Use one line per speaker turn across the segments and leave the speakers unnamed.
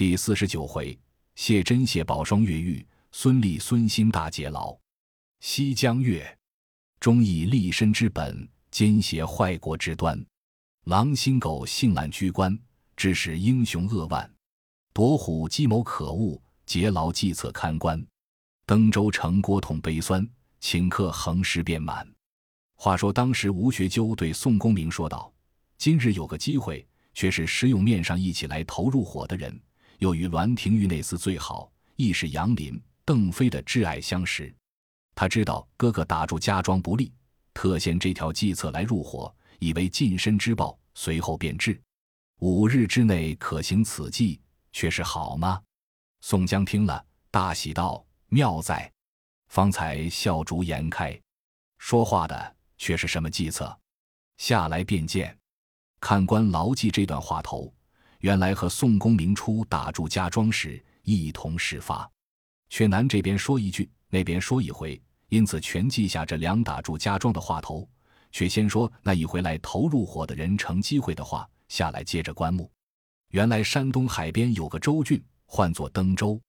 第四十九回，谢珍、谢宝双越狱，孙立、孙新大劫牢。西江月，忠义立身之本，奸邪坏国之端。狼心狗性懒居官，致使英雄扼腕。夺虎计谋可恶，劫牢计策堪观。登州城郭同悲酸，顷刻横尸遍满。话说当时吴学究对宋公明说道：“今日有个机会，却是石勇面上一起来投入伙的人，又与栾廷玉那厮最好，亦是杨林、邓飞的挚爱相识。他知道哥哥打住家庄不利，特献这条计策来入伙，以为近身之报。随后便至，五日之内可行此计，却是好吗？”宋江听了，大喜道：“妙哉！”方才笑逐颜开，说话的。却是什么计策？下来便见。看官牢记这段话头，原来和宋公明初打住家庄时一同事发，却南这边说一句，那边说一回，因此全记下这两打住家庄的话头。却先说那一回来投入伙的人乘机会的话，下来接着观目。原来山东海边有个州郡，唤作登州。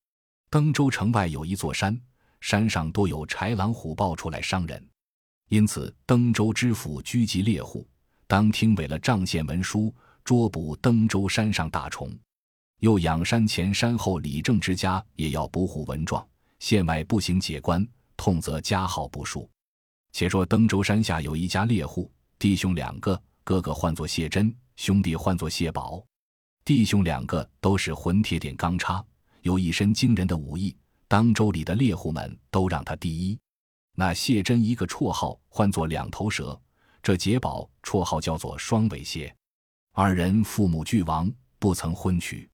登州城外有一座山，山上多有豺狼虎豹出来伤人。因此，登州知府狙击猎户，当听违了仗县文书，捉捕登州山上大虫。又仰山前山后李正之家也要捕虎文状，县外不行解关，痛则加号不数。且说登州山下有一家猎户，弟兄两个，哥哥唤作谢真，兄弟唤作谢宝。弟兄两个都是混铁点钢叉，有一身惊人的武艺，当州里的猎户们都让他第一。那谢真一个绰号唤作两头蛇，这杰宝绰号叫做双尾蝎。二人父母俱亡，不曾婚娶。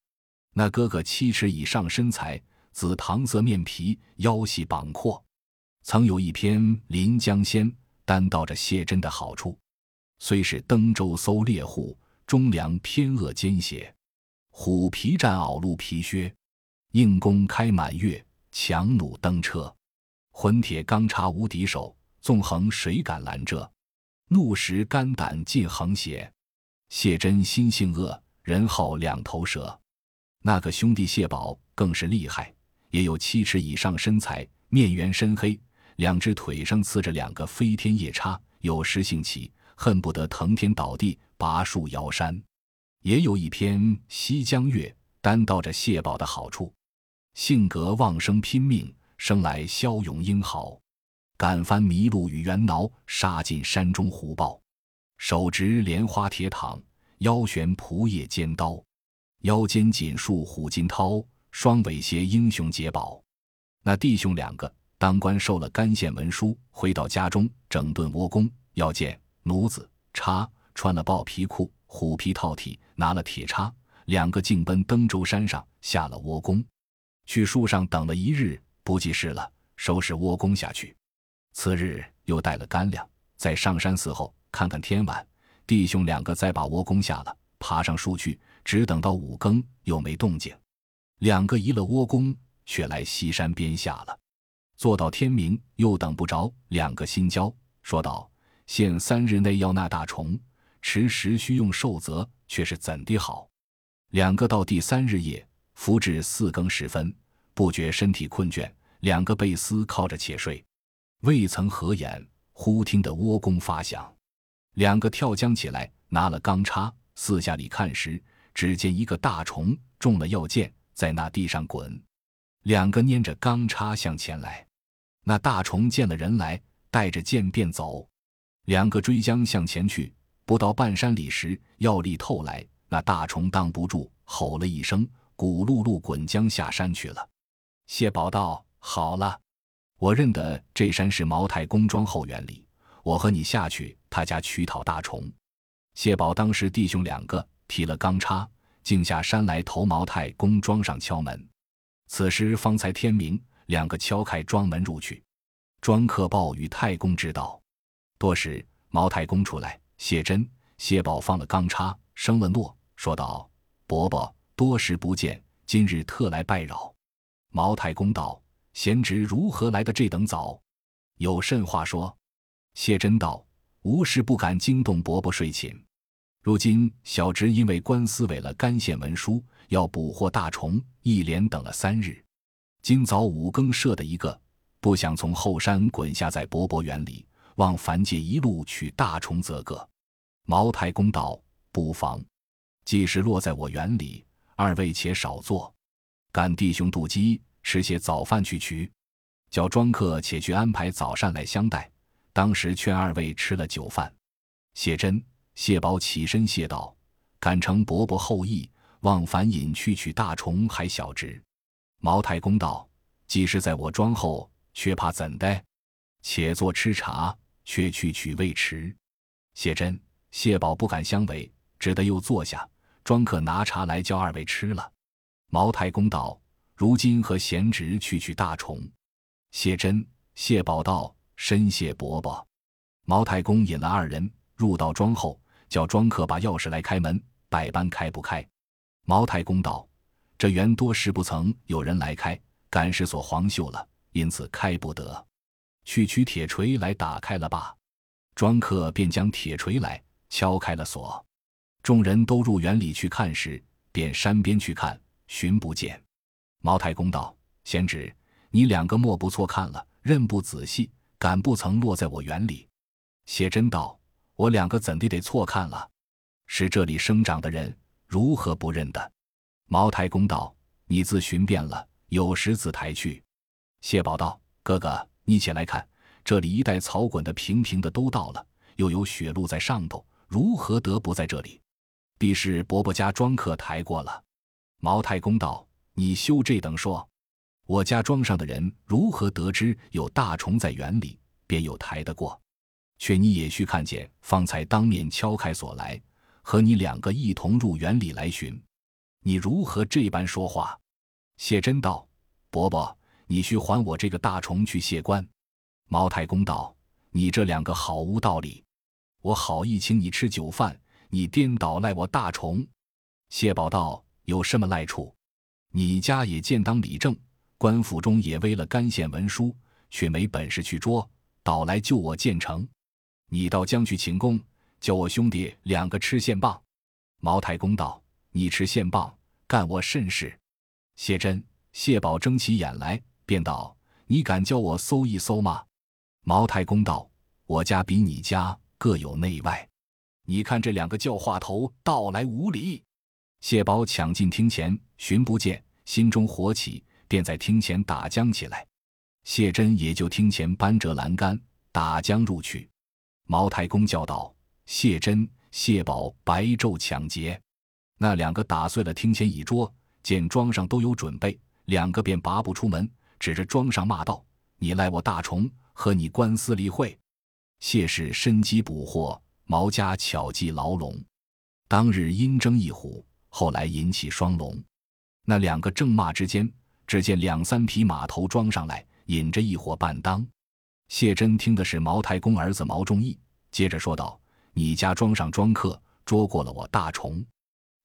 那哥哥七尺以上身材，紫糖色面皮，腰细膀阔，曾有一篇《临江仙》，单道着谢真的好处。虽是登州搜猎户，忠良偏恶奸邪。虎皮战袄鹿皮靴，硬弓开满月，强弩登车。混铁钢叉无敌手，纵横谁敢拦这？怒时肝胆尽横斜。谢真心性恶，人号两头蛇。那个兄弟谢宝更是厉害，也有七尺以上身材，面圆身黑，两只腿上刺着两个飞天夜叉，有时兴起，恨不得腾天倒地，拔树摇山。也有一篇《西江月》，单道着谢宝的好处，性格旺生拼命。生来骁勇英豪，敢翻麋鹿与猿挠，杀尽山中虎豹。手执莲花铁躺，腰悬蒲叶尖刀，腰间锦束虎金涛，双尾携英雄杰宝。那弟兄两个当官受了干县文书，回到家中整顿窝工，要见奴子叉，穿了豹皮裤，虎皮套体，拿了铁叉，两个径奔登州山上，下了窝工，去树上等了一日。不济事了，收拾窝工下去。次日又带了干粮，在上山伺候，看看天晚。弟兄两个再把窝工下了，爬上树去，只等到五更又没动静。两个移了窝工，却来西山边下了。坐到天明又等不着，两个心焦，说道：“限三日内要那大虫，迟时需用寿则，却是怎的好？”两个到第三日夜，伏至四更时分。不觉身体困倦，两个被丝靠着且睡，未曾合眼，忽听得窝弓发响，两个跳江起来，拿了钢叉，四下里看时，只见一个大虫中了药箭，在那地上滚，两个拈着钢叉向前来，那大虫见了人来，带着箭便走，两个追将向前去，不到半山里时，药力透来，那大虫挡不住，吼了一声，咕噜噜滚江下山去了。谢宝道：“好了，我认得这山是茅台公庄后园里，我和你下去他家取讨大虫。”谢宝当时弟兄两个提了钢叉，径下山来投毛太公庄上敲门。此时方才天明，两个敲开庄门入去，庄客报与太公知道。多时毛太公出来，谢真、谢宝放了钢叉，生了诺，说道：“伯伯，多时不见，今日特来拜扰。”毛太公道：“贤侄如何来的这等早？有甚话说？”谢真道：“无事不敢惊动伯伯睡寝。如今小侄因为官司违了干县文书，要捕获大虫，一连等了三日。今早五更射的一个，不想从后山滚下在伯伯园里，望樊介一路取大虫则个。茅太公道：“不妨，既是落在我园里，二位且少坐，赶弟兄渡饥，吃些早饭去取。叫庄客且去安排早膳来相待。当时劝二位吃了酒饭。”谢真、谢宝起身谢道：“敢承伯伯后意，望樊引去取大虫，还小侄。”茅太公道：“既是在我庄后，却怕怎的？且坐吃茶，却去取未迟。”谢真。谢宝不敢相违，只得又坐下。庄客拿茶来，叫二位吃了。茅太公道：“如今和贤侄去取大虫。”谢真、谢宝道：“深谢伯伯。”毛太公引了二人入到庄后，叫庄客把钥匙来开门，百般开不开。毛太公道：“这园多时不曾有人来开，赶是锁黄锈了，因此开不得。去取铁锤来打开了吧。”庄客便将铁锤来。敲开了锁，众人都入园里去看时，便山边去看，寻不见。毛太公道：“贤侄，你两个莫不错看了，认不仔细，敢不曾落在我园里？”谢真道：“我两个怎地得错看了？是这里生长的人，如何不认得？”毛太公道：“你自寻遍了，有时自抬去。”谢宝道：“哥哥，你且来看，这里一带草滚的平平的，都到了，又有雪路在上头。”如何得不在这里？必是伯伯家庄客抬过了。毛太公道：“你休这等说，我家庄上的人如何得知有大虫在园里，便有抬得过？却你也须看见，方才当面敲开锁来，和你两个一同入园里来寻，你如何这般说话？”谢真道：“伯伯，你须还我这个大虫去谢官。”毛太公道：“你这两个好无道理。”我好意请你吃酒饭，你颠倒赖我大虫。谢宝道：“有什么赖处？你家也见当理政，官府中也微了干县文书，却没本事去捉，倒来救我建成。你倒将去请功，叫我兄弟两个吃线棒。”毛太公道：“你吃线棒，干我甚事？”谢真、谢宝睁起眼来，便道：“你敢叫我搜一搜吗？”毛太公道：“我家比你家。”各有内外，你看这两个叫话头到来无礼。谢宝抢进厅前，寻不见，心中火起，便在厅前打将起来。谢真也就厅前搬折栏杆，打将入去。毛太公叫道：“谢真、谢宝白昼抢劫！”那两个打碎了厅前椅桌，见庄上都有准备，两个便拔不出门，指着庄上骂道：“你赖我大虫，和你官司离会！”谢氏深机捕获，毛家巧计牢笼。当日因争一虎，后来引起双龙。那两个正骂之间，只见两三匹马头装上来，引着一伙伴当。谢真听的是毛太公儿子毛仲义，接着说道：“你家庄上庄客捉过了我大虫，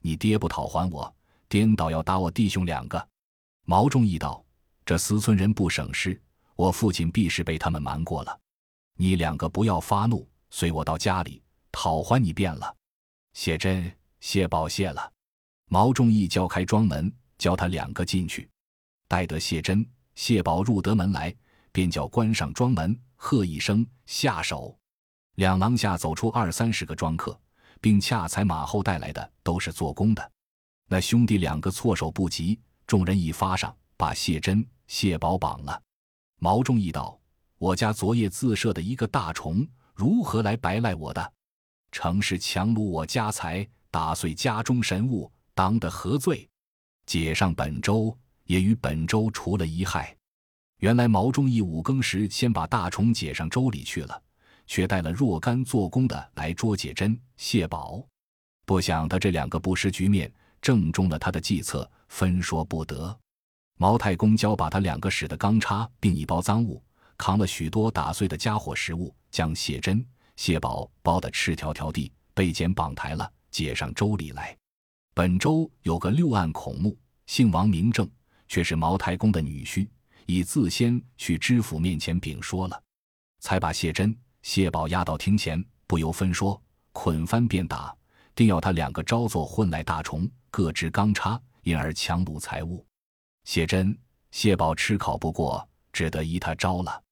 你爹不讨还我，颠倒要打我弟兄两个。”毛仲义道：“这思村人不省事，我父亲必是被他们瞒过了。”你两个不要发怒，随我到家里讨还你便了。谢真、谢宝谢了。毛仲义叫开庄门，叫他两个进去。待得谢真、谢宝入得门来，便叫关上庄门，喝一声下手。两廊下走出二三十个庄客，并恰才马后带来的都是做工的。那兄弟两个措手不及，众人一发上，把谢真、谢宝绑了。毛中义道。我家昨夜自设的一个大虫，如何来白赖我的？诚是强掳我家财，打碎家中神物，当得何罪？解上本州，也与本州除了一害。原来毛仲义五更时先把大虫解上州里去了，却带了若干做工的来捉解珍、谢宝。不想他这两个不识局面，正中了他的计策，分说不得。毛太公教把他两个使的钢叉，并一包赃物。扛了许多打碎的家伙食物，将解珍、谢宝包得赤条条地，被剪绑抬了，解上州里来。本州有个六案孔目，姓王名正，却是毛太公的女婿，已自先去知府面前禀说了，才把谢珍、谢宝押到厅前，不由分说，捆翻便打，定要他两个招作混来大虫，各执钢叉，因而强掳财物。谢珍、谢宝吃考不过，只得依他招了。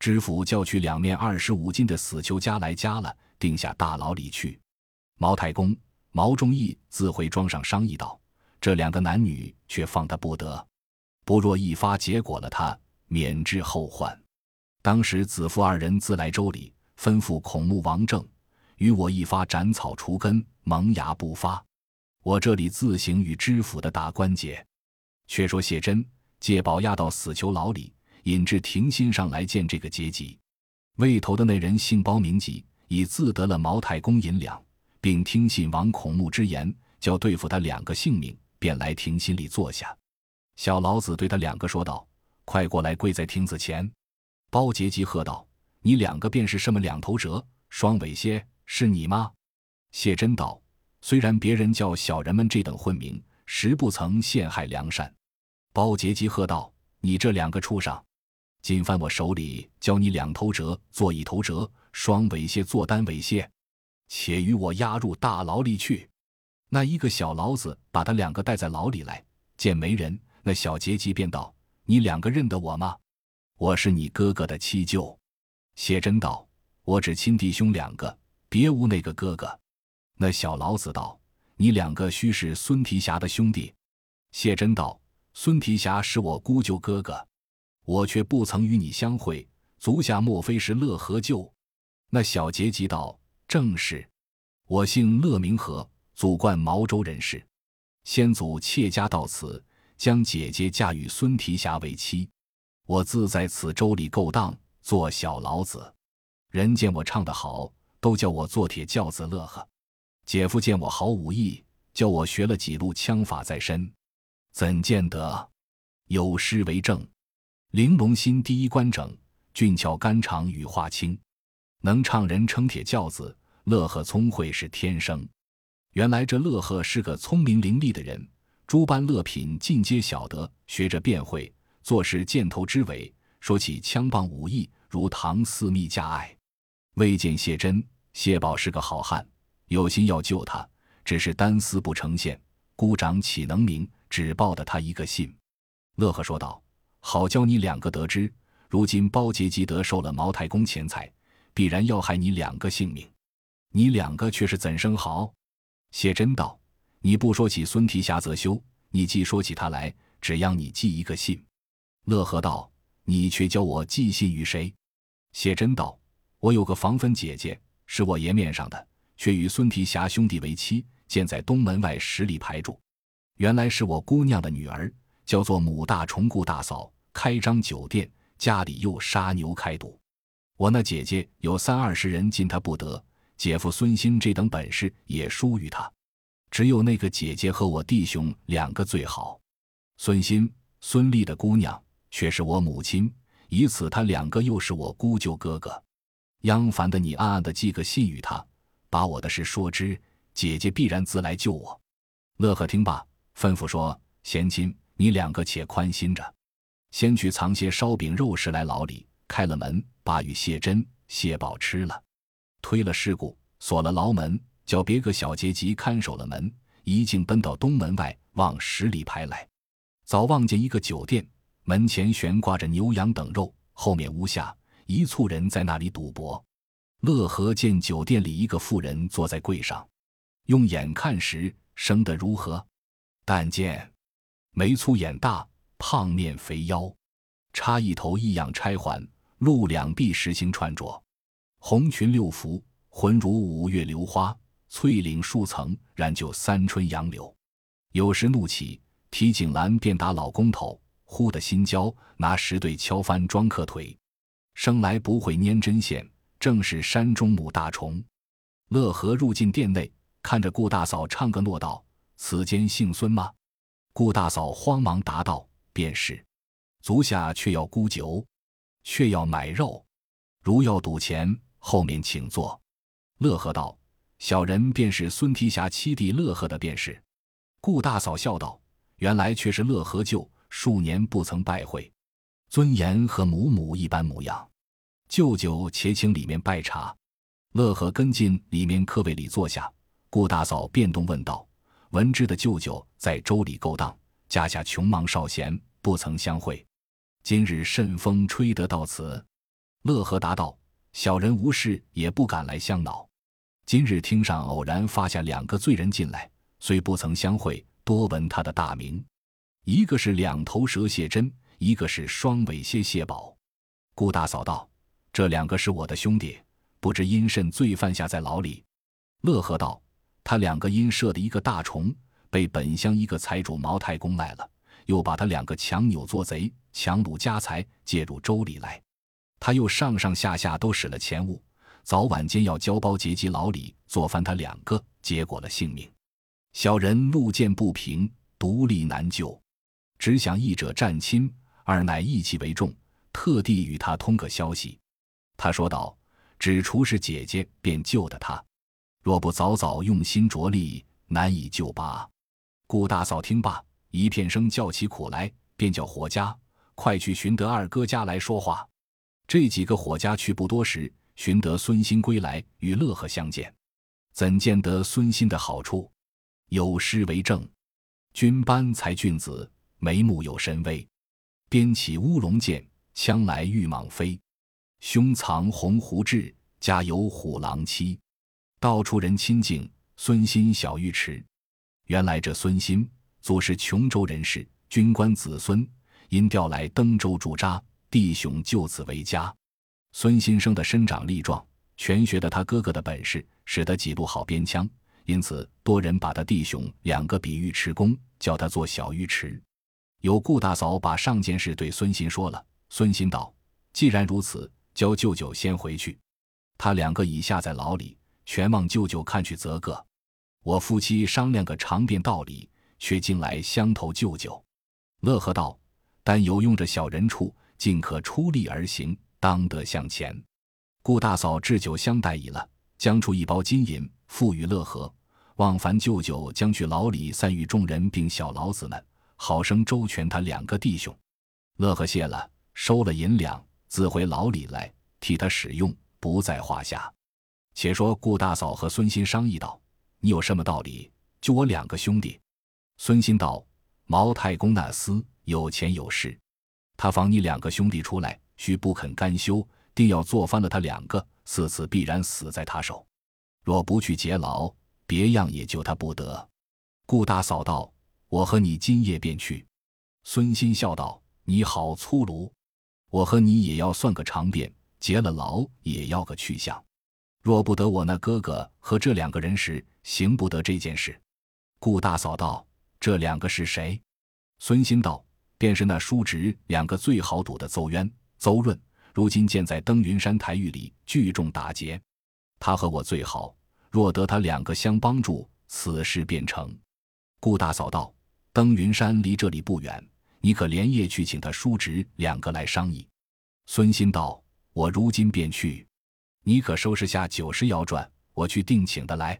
知府叫去两面二十五斤的死囚家来加了，定下大牢里去。毛太公、毛仲义自回庄上商议道：“这两个男女却放他不得，不若一发结果了他，免之后患。”当时子父二人自来州里，吩咐孔目王正与我一发斩草除根，萌芽不发。我这里自行与知府的打关节。却说谢珍借宝押到死囚牢里。引至庭心上来见这个阶级，未投的那人姓包名吉，已自得了毛太公银两，并听信王孔目之言，叫对付他两个性命，便来庭心里坐下。小老子对他两个说道：“快过来，跪在亭子前。”包杰吉喝道：“你两个便是什么两头蛇、双尾蝎，是你吗？”谢真道：“虽然别人叫小人们这等混名，实不曾陷害良善。”包杰吉喝道：“你这两个畜生！”今犯我手里教你两头蛇做一头蛇，双尾蝎做单尾蝎，且与我押入大牢里去。那一个小老子把他两个带在牢里来，见没人，那小杰吉便道：“你两个认得我吗？我是你哥哥的七舅。”谢真道：“我只亲弟兄两个，别无那个哥哥。”那小老子道：“你两个须是孙提辖的兄弟。”谢真道：“孙提辖是我姑舅哥哥。”我却不曾与你相会，足下莫非是乐和舅？那小杰急道：“正是，我姓乐，名和，祖贯毛州人士。先祖妾家到此，将姐姐嫁与孙提辖为妻。我自在此州里勾当，做小老子。人见我唱得好，都叫我做铁轿子乐呵。姐夫见我好武艺，叫我学了几路枪法在身。怎见得？有诗为证。”玲珑心，第一关整；俊俏肝肠，羽化清。能唱人称铁轿子，乐呵聪慧是天生。原来这乐呵是个聪明伶俐的人，诸般乐品尽皆晓得，学着便会，做事箭头之尾。说起枪棒武艺，如唐四密加爱。未见谢珍、谢宝是个好汉，有心要救他，只是单丝不成线，孤掌岂能鸣？只报得他一个信。乐呵说道。好教你两个得知，如今包杰吉得受了毛太公钱财，必然要害你两个性命。你两个却是怎生好？谢真道：“你不说起孙提辖则休，你既说起他来，只要你寄一个信。”乐和道：“你却教我寄信于谁？”谢真道：“我有个防分姐姐，是我爷面上的，却与孙提辖兄弟为妻，建在东门外十里牌住。原来是我姑娘的女儿。”叫做母大虫顾大嫂开张酒店，家里又杀牛开赌。我那姐姐有三二十人进她不得，姐夫孙兴这等本事也输于他，只有那个姐姐和我弟兄两个最好。孙新、孙丽的姑娘却是我母亲，以此他两个又是我姑舅哥哥。央烦的你暗暗的寄个信与他，把我的事说之，姐姐必然自来救我。乐呵听罢，吩咐说：“贤亲。”你两个且宽心着，先去藏些烧饼肉食来牢里。开了门，把与谢珍、谢宝吃了，推了尸骨，锁了牢门，叫别个小阶级看守了门，一径奔到东门外，往十里排来。早望见一个酒店，门前悬挂着牛羊等肉，后面屋下一簇人在那里赌博。乐和见酒店里一个妇人坐在柜上，用眼看时，生得如何？但见。眉粗眼大，胖面肥腰，插一头异样钗环，露两臂实行穿着，红裙六幅，浑如五月榴花，翠岭数层，然就三春杨柳。有时怒起，提井栏便打老公头，忽的心焦，拿石对敲翻庄客腿，生来不会拈针线，正是山中母大虫。乐和入进店内，看着顾大嫂唱个诺道：“此间姓孙吗？”顾大嫂慌忙答道：“便是。”足下却要沽酒，却要买肉，如要赌钱，后面请坐。乐和道：“小人便是孙提辖七弟乐和的便是。”顾大嫂笑道：“原来却是乐和舅，数年不曾拜会，尊严和母母一般模样。舅舅且请里面拜茶。”乐和跟进里面客位里坐下，顾大嫂变动问道：“文之的舅舅在州里勾当，家下穷忙少闲，不曾相会。今日甚风吹得到此？”乐和答道：“小人无事，也不敢来相恼。今日厅上偶然发下两个罪人进来，虽不曾相会，多闻他的大名。一个是两头蛇谢真，一个是双尾蝎谢宝。”顾大嫂道：“这两个是我的兄弟，不知因甚罪犯下在牢里。”乐和道。他两个因射的一个大虫，被本乡一个财主毛太公赖了，又把他两个强扭做贼，强掳家财，借入州里来。他又上上下下都使了钱物，早晚间要交包劫及牢里，做翻他两个，结果了性命。小人路见不平，独立难救，只想一者战亲，二乃义气为重，特地与他通个消息。他说道：“只除是姐姐，便救得他。”若不早早用心着力，难以救拔。顾大嫂听罢，一片声叫起苦来，便叫伙家快去寻得二哥家来说话。这几个伙家去不多时，寻得孙新归来，与乐和相见。怎见得孙新的好处？有诗为证：君班才俊子，眉目有神威。鞭起乌龙剑，枪来玉蟒飞。胸藏鸿鹄志，家有虎狼妻。到处人亲近，孙心小尉迟。原来这孙新祖是琼州人士，军官子孙，因调来登州驻扎，弟兄就此为家。孙新生的身长力壮，全学得他哥哥的本事，使得几路好边枪，因此多人把他弟兄两个比尉迟恭，叫他做小尉迟。有顾大嫂把上件事对孙新说了，孙新道：“既然如此，叫舅舅先回去。他两个已下在牢里。”全望舅舅看去则个，我夫妻商量个长辩道理，却进来相投舅舅。乐和道：“但有用着小人处，尽可出力而行，当得向前。”顾大嫂置酒相待已了，将出一包金银付与乐和，望凡舅舅将去牢里散与众人并小老子们，好生周全他两个弟兄。乐和谢了，收了银两，自回牢里来，替他使用，不在话下。且说顾大嫂和孙新商议道：“你有什么道理？就我两个兄弟。”孙新道：“毛太公那厮有钱有势，他防你两个兄弟出来，须不肯甘休，定要做翻了他两个，四次必然死在他手。若不去劫牢，别样也救他不得。”顾大嫂道：“我和你今夜便去。”孙新笑道：“你好粗鲁，我和你也要算个长辫，劫了牢也要个去向。”若不得我那哥哥和这两个人时，行不得这件事。顾大嫂道：“这两个是谁？”孙新道：“便是那叔侄两个最好赌的邹渊、邹润，如今建在登云山台狱里聚众打劫。他和我最好，若得他两个相帮助，此事便成。”顾大嫂道：“登云山离这里不远，你可连夜去请他叔侄两个来商议。”孙新道：“我如今便去。”你可收拾下九十窑转，我去定请的来。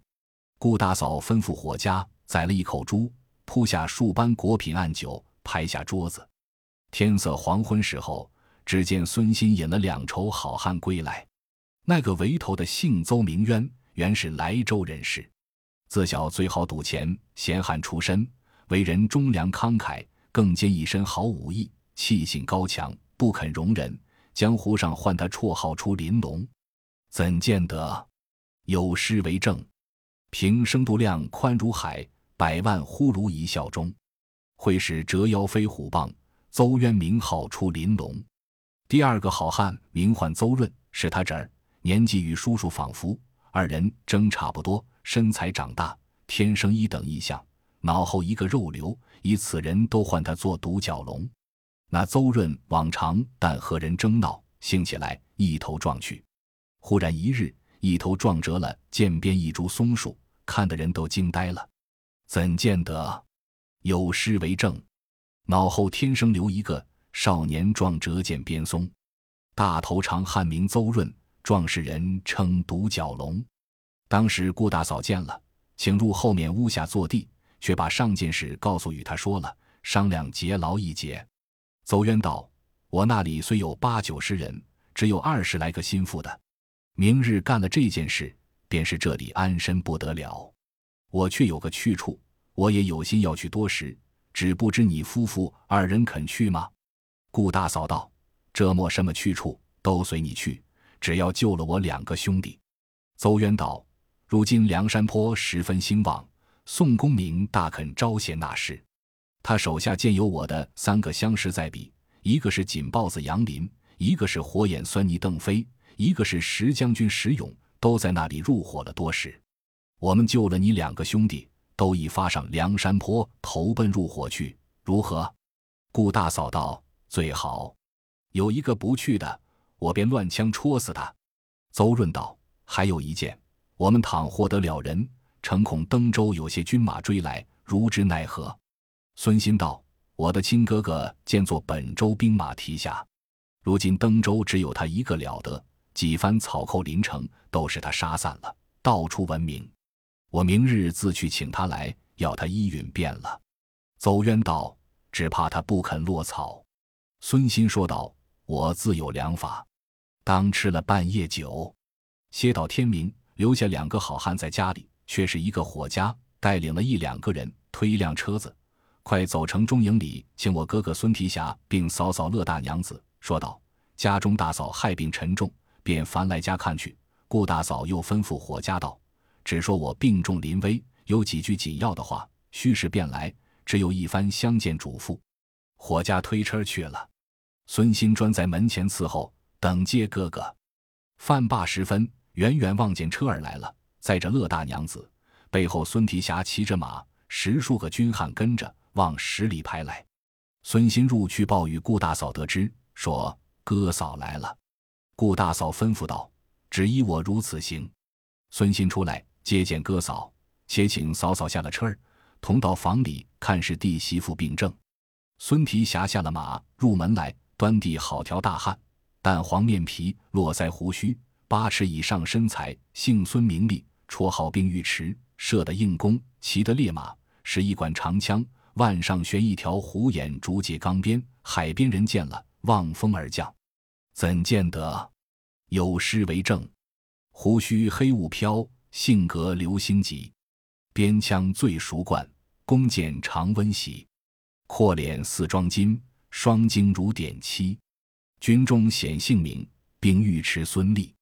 顾大嫂吩咐伙家宰了一口猪，铺下数般果品案酒，拍下桌子。天色黄昏时候，只见孙新引了两筹好汉归来。那个围头的姓邹名渊，原是莱州人士，自小最好赌钱，闲汉出身，为人忠良慷慨，更兼一身好武艺，气性高强，不肯容人。江湖上唤他绰号出林龙。怎见得？有诗为证：平生度量宽如海，百万呼如一笑中。会使折腰飞虎棒，邹渊名号出林龙。第二个好汉名唤邹润，是他侄儿，年纪与叔叔仿佛，二人争差不多，身材长大，天生一等一相，脑后一个肉瘤，以此人都唤他做独角龙。那邹润往常但和人争闹，兴起来一头撞去。忽然一日，一头撞折了涧边一株松树，看的人都惊呆了。怎见得？有诗为证：脑后天生留一个少年壮折剑边松，大头长汉名邹润，壮士人称独角龙。当时顾大嫂见了，请入后面屋下坐地，却把上件事告诉与他说了，商量劫牢一劫。邹渊道：“我那里虽有八九十人，只有二十来个心腹的。”明日干了这件事，便是这里安身不得了。我却有个去处，我也有心要去多时，只不知你夫妇二人肯去吗？”顾大嫂道：“这没什么去处，都随你去，只要救了我两个兄弟。”邹渊道：“如今梁山坡十分兴旺，宋公明大肯招贤纳士。他手下见有我的三个相识在彼，一个是锦豹子杨林，一个是火眼狻猊邓飞，一个是石将军石勇，都在那里入伙了多时。我们救了你两个兄弟，都已发上梁山坡投奔入伙去，如何？”顾大嫂道：“最好。有一个不去的，我便乱枪戳死他。”邹润道。还有一件，我们倘获得了人，诚恐登州有些军马追来，如之奈何？孙新道：“我的亲哥哥见作本州兵马提辖，如今登州只有他一个了得，几番草寇临城，都是他杀散了，到处闻名。我明日自去请他来，要他依允便了。”邹渊道：“只怕他不肯落草。”孙新说道：“我自有良法，当吃了半夜酒。”歇到天明，留下两个好汉在家里，却是一个伙家带领了一两个人，推一辆车子，快走城中营里，请我哥哥孙提辖并嫂嫂乐大娘子，说道：家中大嫂害病沉重，便烦来家看去。顾大嫂又吩咐伙家道：只说我病重临危，有几句紧要的话，须是便来，只有一番相见嘱咐。伙家推车去了，孙新专在门前伺候，等接哥哥。饭罢时分。远远望见车儿来了，载着乐大娘子，背后孙提辖骑着马，十数个军汉跟着往十里排来。孙新入去报与顾大嫂得知，说哥嫂来了。顾大嫂吩咐道：“只依我如此行。”孙新出来接见哥嫂，且请嫂嫂下了车儿，同到房里看是弟媳妇病症。孙提辖下了马，入门来，端地好条大汉，淡黄面皮，络腮胡须。八尺以上身材，姓孙名利，绰号冰玉池，射的硬弓，骑的烈马，使一管长枪，腕上悬一条虎眼竹节钢鞭。海边人见了，望风而降。怎见得？有诗为证：胡须黑雾飘，性格流星急。边枪最熟惯，弓箭常温习。阔脸似装金，双睛如点漆。军中显姓名，并尉迟孙立。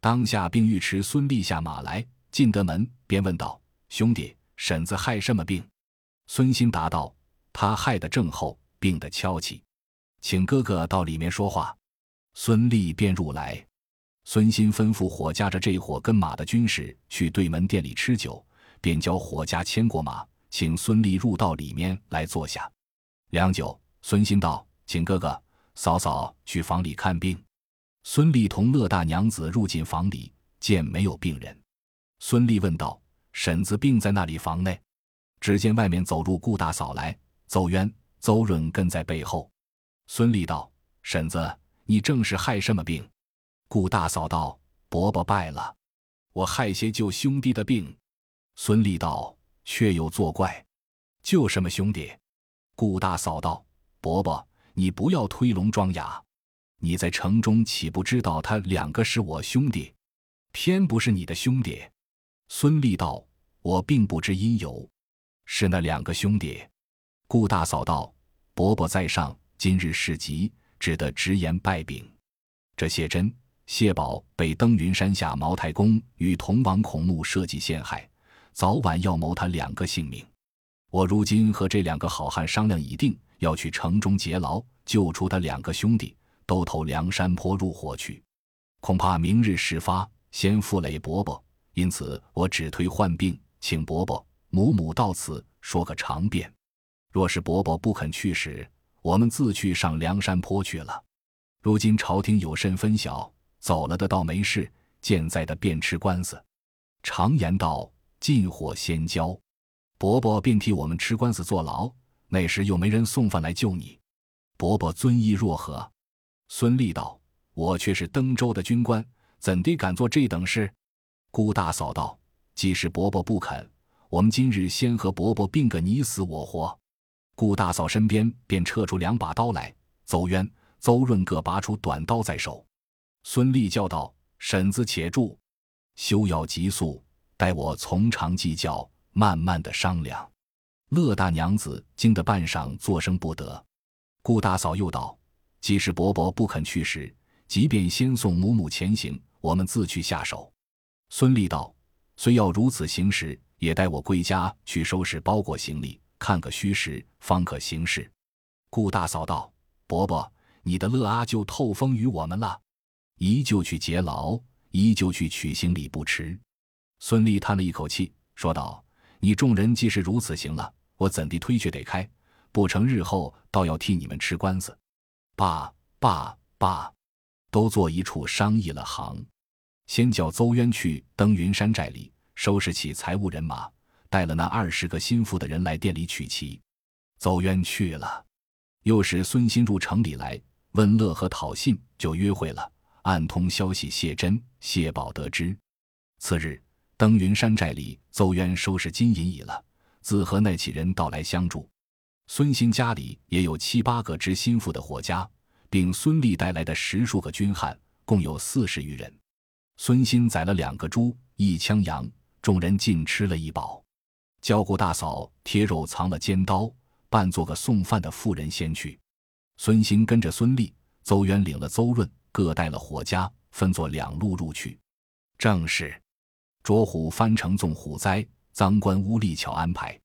当下，并尉迟孙立下马来，进得门，便问道：“兄弟，婶子害什么病？”孙兴答道：“他害得正厚，病得悄起，请哥哥到里面说话。”孙立便入来。孙兴吩咐伙家着这伙跟马的军士去对门店里吃酒，便教伙家牵过马，请孙立入到里面来坐下。良久，孙兴道：“请哥哥、嫂嫂去房里看病。”孙俪同乐大娘子入进房里，见没有病人。孙俪问道：“婶子病在那里房内？”只见外面走入顾大嫂来，邹渊、邹润跟在背后。孙俪道：“婶子，你正是害什么病？”顾大嫂道：“伯伯败了，我害些救兄弟的病。”孙俪道：“却有作怪，救什么兄弟？”顾大嫂道：“伯伯，你不要推聋装哑。”你在城中岂不知道他两个是我兄弟？偏不是你的兄弟。孙立道：“我并不知因由，是那两个兄弟。”顾大嫂道：“伯伯在上，今日事急，只得直言拜禀。这谢珍、谢宝被登云山下毛太公与同王孔目设计陷害，早晚要谋他两个性命。我如今和这两个好汉商量已定，要去城中劫牢，救出他两个兄弟。”都投梁山坡入伙去，恐怕明日事发，先负累伯伯，因此我只推患病，请伯伯母母到此说个长便。若是伯伯不肯去时，我们自去上梁山坡去了。如今朝廷有甚分晓，走了的倒没事，健在的便吃官司。常言道，近火先交，伯伯便替我们吃官司坐牢，那时又没人送饭来救你，伯伯尊意若何？孙立道：“我却是登州的军官，怎地敢做这等事？”顾大嫂道：“即使伯伯不肯，我们今日先和伯伯并个你死我活。”顾大嫂身边便撤出两把刀来，邹渊、邹润各拔出短刀在手。孙立叫道：“婶子且住，休要急速，待我从长计较，慢慢的商量。乐大娘子惊得半晌作声不得。顾大嫂又道：“即使伯伯不肯去时，即便先送母母前行，我们自去下手。”孙俪道：“虽要如此行事，也待我归家去收拾包裹行李，看个虚实，方可行事。”顾大嫂道：“伯伯，你的乐阿就透风于我们了，一就去劫牢，一就去取行李，不迟。”孙俪叹了一口气，说道：“你众人既是如此行了，我怎地推却得开？不成，日后倒要替你们吃官司。”罢罢罢，都坐一处商议了行。先叫邹渊去登云山寨里收拾起财物人马，带了那二十个心腹的人来店里取齐。邹渊去了，又使孙新入城里来问乐和讨信，就约会了。暗通消息，谢珍、谢宝得知。次日，登云山寨里，邹渊收拾金银已了，自和那起人到来相助。孙新家里也有七八个知心腹的伙家，并孙立带来的十数个军汉，共有四十余人。孙新宰了两个猪，一枪羊，众人尽吃了一饱。焦顾大嫂贴肉藏了尖刀，扮做个送饭的妇人先去。孙兴跟着孙立、邹渊领了邹润，各带了伙家，分作两路入去。正是捉虎翻城纵虎灾，赃官污吏巧安排。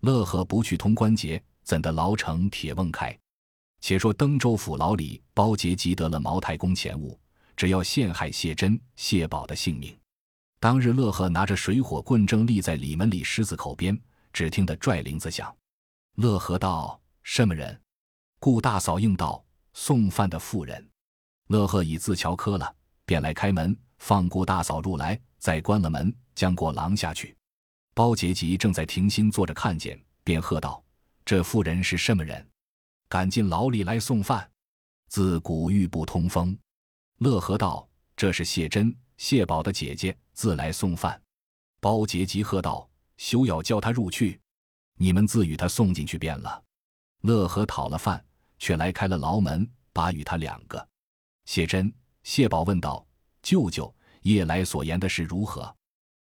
乐和不去通关节，怎的牢城铁瓮开？且说登州府牢里，包杰集得了茅太公钱物。只要陷害谢珍、谢宝的性命。当日，乐贺拿着水火棍正立在里门里狮子口边，只听得拽铃子响。乐和道：“什么人？”顾大嫂应道：“送饭的妇人。”乐贺已自瞧磕了，便来开门，放顾大嫂入来，再关了门，将过廊下去。包杰吉正在停心坐着看见，便喝道：“这妇人是什么人？敢进牢里来送饭？自古玉不通风。”乐和道：“这是谢珍、谢宝的姐姐，自来送饭。”包杰吉喝道：“休要叫他入去，你们自与他送进去便了。”乐和讨了饭，却来开了牢门，把与他两个。谢珍、谢宝问道：“舅舅，夜来所言的是如何？”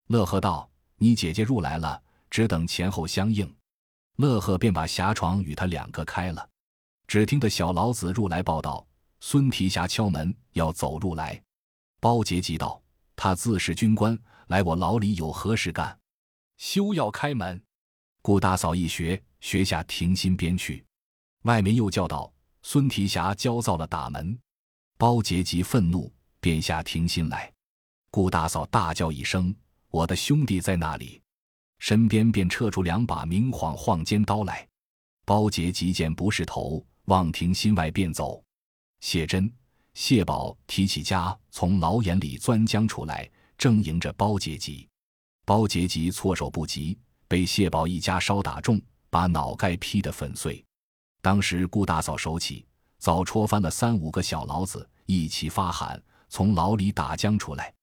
乐和道：“你姐姐入来了，只等前后相应。”乐和便把狭床与他两个开了。只听得小老子入来报道。孙提辖敲门要走入来，包杰急道：“他自是军官，来我牢里有何事干？休要开门！”顾大嫂一学，学下停心边去。外面又叫道：“孙提辖焦躁了，打门！”包杰急愤怒，便下停心来。顾大嫂大叫一声：“我的兄弟在那里？”身边便撤出两把明晃晃尖刀来。包杰急见不是头，望停心外便走。谢珍、谢宝提起家，从牢眼里钻将出来，正迎着包杰吉。包杰吉措手不及，被谢宝一家稍打中，把脑盖劈得粉碎。当时顾大嫂手起，早戳翻了三五个小牢子，一起发喊，从牢里打将出来。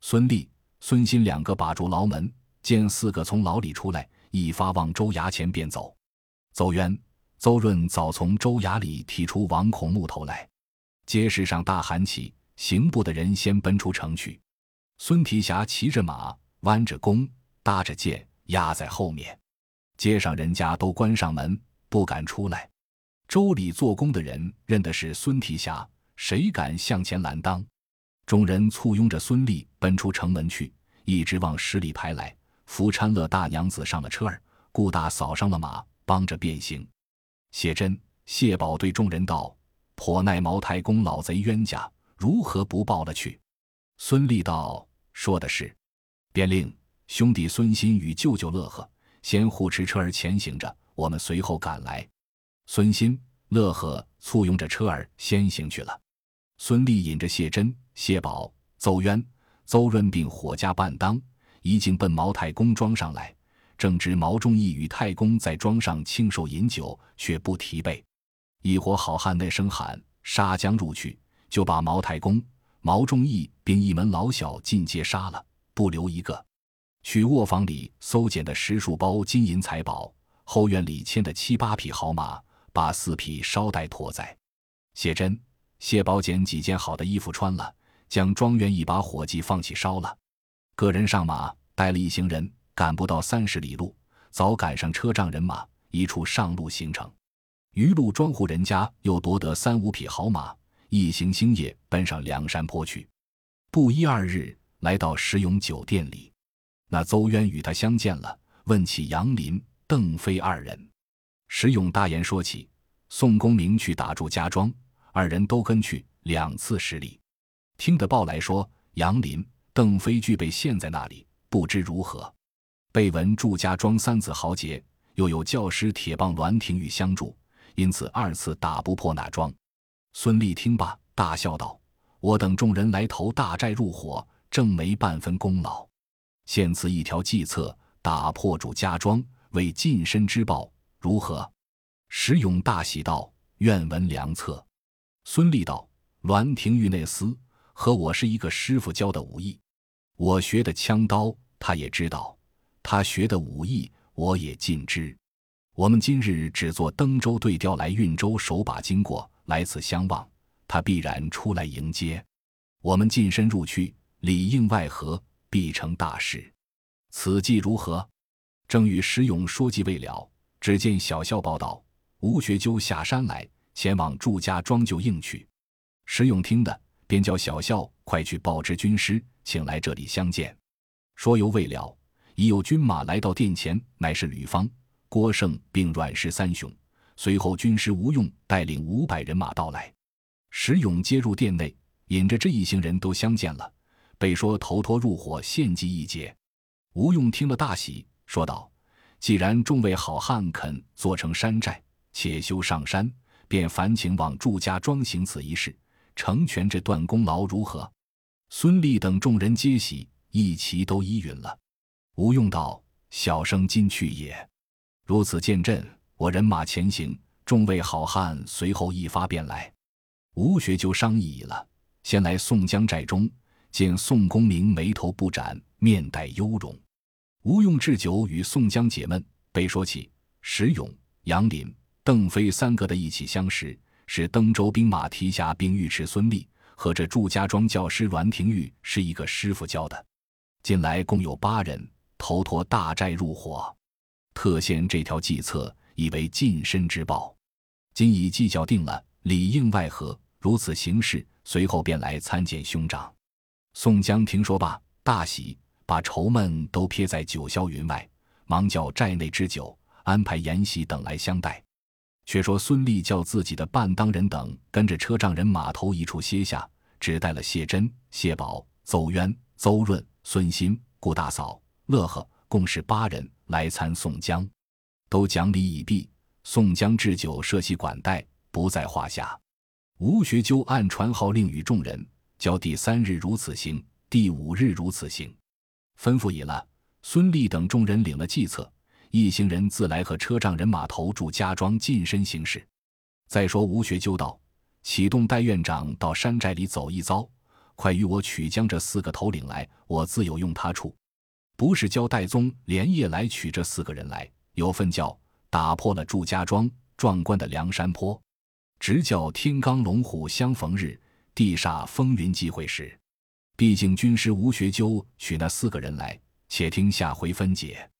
孙立、孙新两个把住牢门，见四个从牢里出来，一发往州衙前便走。邹渊、邹润早从州衙里提出王孔木头来。街市上大喊起，刑部的人先奔出城去。孙提辖骑着马，弯着弓，搭着箭，压在后面。街上人家都关上门，不敢出来。州里做工的人认的是孙提辖，谁敢向前拦当？众人簇拥着孙立奔出城门去，一直往十里排来。福搀乐大娘子上了车儿，顾大扫上了马，帮着变行。谢珍、谢宝对众人道。颇奈茅太公老贼冤家，如何不报了去？孙立道说的是，便令兄弟孙新与舅舅乐呵先护持车儿前行着，我们随后赶来。孙新、乐呵簇拥着车儿先行去了。孙立引着谢珍、谢宝、邹渊、邹润并火家伴当，一径奔茅太公庄上来。正值毛仲义与太公在庄上庆寿饮酒，却不提备。一伙好汉那声喊，杀将入去，就把毛太公、毛仲义并一门老小尽皆杀了，不留一个。去卧房里搜捡的十数包金银财宝，后院里牵的七八匹好马，把四匹捎带驮在。谢珍、谢宝捡几件好的衣服穿了，将庄园一把火计放起烧了。个人上马，带了一行人，赶不到三十里路，早赶上车仗人马，一处上路行程。余路庄户人家又夺得三五匹好马，一行星夜奔上梁山坡去。不一二日，来到石勇酒店里，那邹渊与他相见了，问起杨林、邓飞二人。石勇大言说起宋公明去打祝家庄，二人都跟去，两次失利。听得报来说杨林、邓飞俱被陷在那里，不知如何。被闻祝家庄三子豪杰，又有教师铁棒栾廷玉相助。因此二次打不破那桩。孙立听罢，大笑道：“我等众人来投大寨入伙，正没半分功劳。现此一条计策，打破祝家庄，为近身之报，如何？”石勇大喜道：“愿闻良策。”孙立道：“栾廷玉那厮和我是一个师傅教的武艺，我学的枪刀，他也知道；他学的武艺，我也尽知。”我们今日只做登州对调来运州守把经过，来此相望，他必然出来迎接。我们近身入去，里应外合，必成大事。此计如何？正与石勇说计未了，只见小校报道：吴学究下山来，前往祝家庄就应去。石勇听得，便叫小校快去报知军师，请来这里相见。说犹未了，已有军马来到殿前，乃是吕方。郭盛并阮氏三雄，随后军师吴用带领五百人马到来。石勇接入殿内，引着这一行人都相见了，被说头脱入伙献计一节。吴用听了大喜，说道：“既然众位好汉肯做成山寨，且休上山，便烦请往祝家庄行此一事，成全这段功劳，如何？”孙立等众人皆喜，一齐都依允了。吴用道：“小生今去也。”如此见阵，我人马前行，众位好汉随后一发便来。吴学究商议了，先来宋江寨中，见宋公明眉头不展，面带忧容。吴用置酒与宋江解闷，被说起石勇、杨林、邓飞三个的一起相识，是登州兵马提辖兵尉迟孙立和这祝家庄教师栾廷玉是一个师傅教的。近来共有八人，头托大寨入伙。特献这条计策，以为近身之报。今已计较定了，里应外合，如此行事，随后便来参见兄长。宋江听说罢，大喜，把愁闷都撇在九霄云外，忙叫寨内之酒，安排筵席等来相待。却说孙立叫自己的伴当人等跟着车仗人码头一处歇下，只带了谢珍、谢宝、邹渊、邹润、孙新、顾大嫂、乐呵，共是八人。来参宋江，都讲礼已毕。宋江置酒设席管待，不在话下。吴学究按传号令与众人，教第三日如此行，第五日如此行。吩咐已了，孙立等众人领了计策，一行人自来和车仗人马投驻家庄，近身行事。再说吴学究道：“启动戴院长到山寨里走一遭，快与我取将这四个头领来，我自有用他处。”不是教戴宗连夜来取这四个人来，有份叫打破了祝家庄壮观的梁山坡，直叫天罡龙虎相逢日，地煞风云际会时。毕竟军师吴学究取那四个人来，且听下回分解。